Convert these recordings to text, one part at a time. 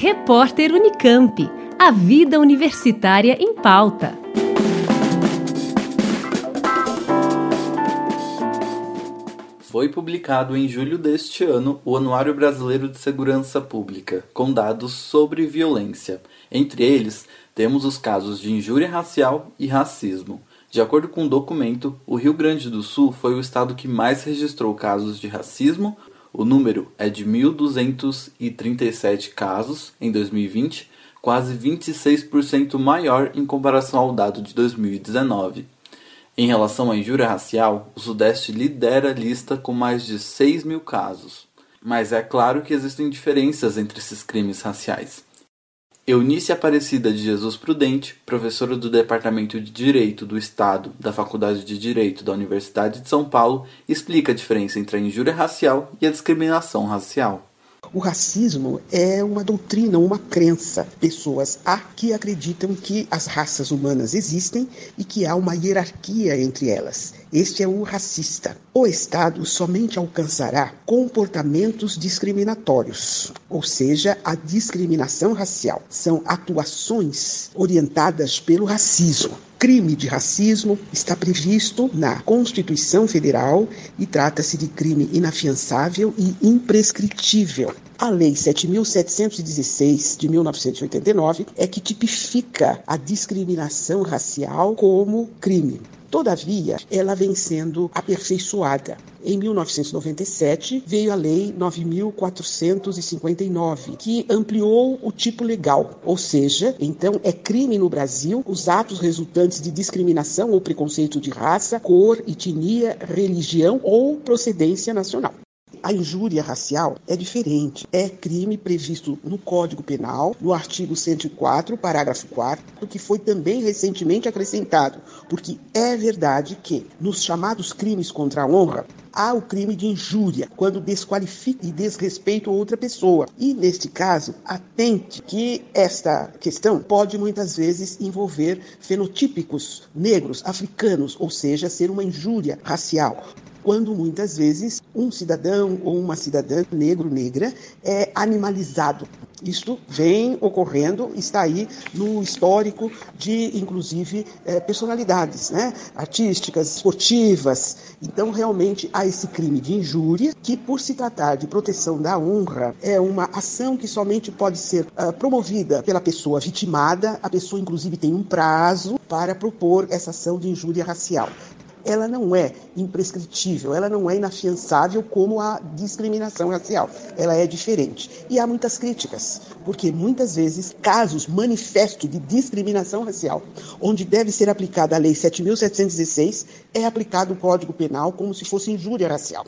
Repórter Unicamp. A vida universitária em pauta. Foi publicado em julho deste ano o Anuário Brasileiro de Segurança Pública, com dados sobre violência. Entre eles, temos os casos de injúria racial e racismo. De acordo com o documento, o Rio Grande do Sul foi o estado que mais registrou casos de racismo. O número é de 1.237 casos em 2020, quase 26% maior em comparação ao dado de 2019. Em relação à injúria racial, o Sudeste lidera a lista com mais de 6 mil casos. Mas é claro que existem diferenças entre esses crimes raciais. Eunice Aparecida de Jesus Prudente, professora do Departamento de Direito do Estado da Faculdade de Direito da Universidade de São Paulo, explica a diferença entre a injúria racial e a discriminação racial. O racismo é uma doutrina, uma crença. Pessoas há que acreditam que as raças humanas existem e que há uma hierarquia entre elas. Este é o racista. O Estado somente alcançará comportamentos discriminatórios, ou seja, a discriminação racial. São atuações orientadas pelo racismo crime de racismo está previsto na Constituição Federal e trata-se de crime inafiançável e imprescritível. A Lei 7.716 de 1989 é que tipifica a discriminação racial como crime. Todavia, ela vem sendo aperfeiçoada. Em 1997, veio a Lei 9.459, que ampliou o tipo legal, ou seja, então é crime no Brasil os atos resultantes de discriminação ou preconceito de raça, cor, etnia, religião ou procedência nacional. A injúria racial é diferente. É crime previsto no Código Penal, no artigo 104, parágrafo 4, que foi também recentemente acrescentado, porque é verdade que nos chamados crimes contra a honra, há o crime de injúria, quando desqualifica e desrespeita outra pessoa. E, neste caso, atente que esta questão pode muitas vezes envolver fenotípicos negros, africanos, ou seja, ser uma injúria racial quando muitas vezes um cidadão ou uma cidadã negro-negra é animalizado. Isto vem ocorrendo, está aí no histórico de, inclusive, é, personalidades né? artísticas, esportivas. Então, realmente, há esse crime de injúria, que, por se tratar de proteção da honra, é uma ação que somente pode ser uh, promovida pela pessoa vitimada. A pessoa, inclusive, tem um prazo para propor essa ação de injúria racial ela não é imprescritível, ela não é inafiançável como a discriminação racial. Ela é diferente. E há muitas críticas, porque muitas vezes casos manifestos de discriminação racial, onde deve ser aplicada a Lei 7.716, é aplicado o Código Penal como se fosse injúria racial.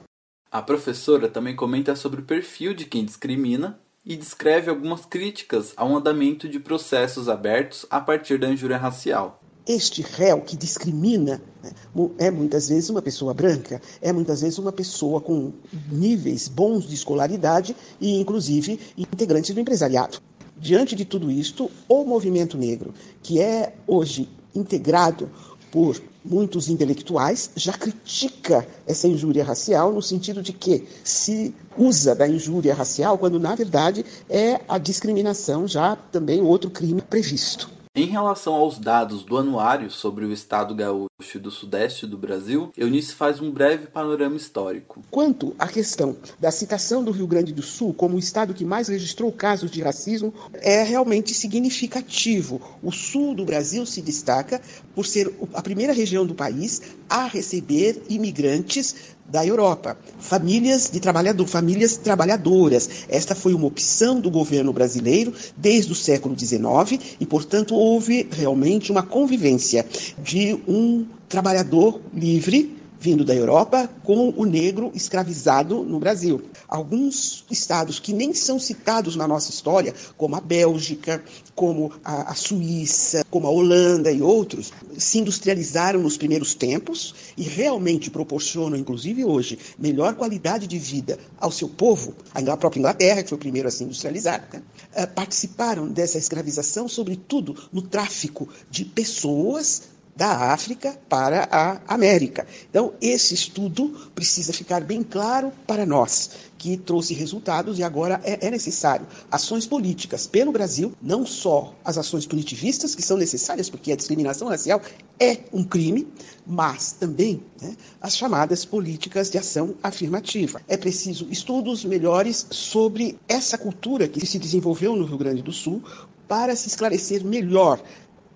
A professora também comenta sobre o perfil de quem discrimina e descreve algumas críticas ao andamento de processos abertos a partir da injúria racial este réu que discrimina né, é muitas vezes uma pessoa branca, é muitas vezes uma pessoa com níveis bons de escolaridade e, inclusive, integrantes do empresariado. Diante de tudo isto, o movimento negro, que é hoje integrado por muitos intelectuais, já critica essa injúria racial no sentido de que se usa da injúria racial quando, na verdade, é a discriminação já também outro crime previsto. Em relação aos dados do anuário sobre o estado gaúcho do sudeste do Brasil, Eunice faz um breve panorama histórico. Quanto à questão da citação do Rio Grande do Sul como o estado que mais registrou casos de racismo, é realmente significativo. O sul do Brasil se destaca por ser a primeira região do país a receber imigrantes da Europa. Famílias de trabalhador, famílias trabalhadoras. Esta foi uma opção do governo brasileiro desde o século XIX e, portanto, houve realmente uma convivência de um trabalhador livre vindo da Europa com o negro escravizado no Brasil. Alguns estados que nem são citados na nossa história, como a Bélgica, como a, a Suíça, como a Holanda e outros, se industrializaram nos primeiros tempos e realmente proporcionam, inclusive hoje, melhor qualidade de vida ao seu povo. A própria Inglaterra, que foi o primeiro a se industrializar, né? participaram dessa escravização, sobretudo no tráfico de pessoas da África para a América. Então, esse estudo precisa ficar bem claro para nós, que trouxe resultados e agora é, é, necessário ações políticas pelo Brasil, não só as ações punitivistas, que são necessárias, porque a discriminação racial é um crime, mas também né, as chamadas políticas de ação afirmativa. É preciso estudos melhores sobre essa cultura que se desenvolveu no Rio Grande do Sul para se esclarecer melhor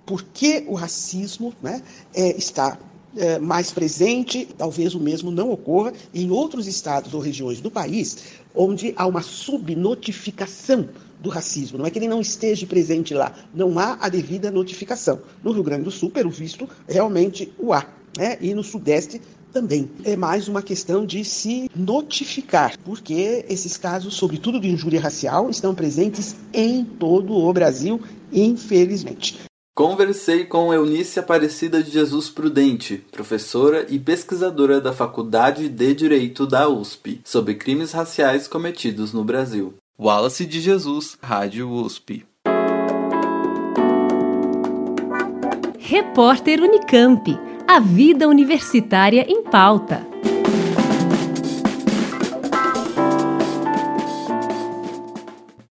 por que o racismo né, é, está é, mais presente, talvez o mesmo não ocorra em outros estados ou regiões do país, onde há uma subnotificação do racismo. Não é que ele não esteja presente lá, não há a devida notificação. No Rio Grande do Sul, pelo visto, realmente o há. Né? E no Sudeste também. É mais uma questão de se notificar, porque esses casos, sobretudo de injúria racial, estão presentes em todo o Brasil, infelizmente. Conversei com Eunice Aparecida de Jesus Prudente, professora e pesquisadora da Faculdade de Direito da USP, sobre crimes raciais cometidos no Brasil. Wallace de Jesus, Rádio USP. Repórter Unicamp. A vida universitária em pauta.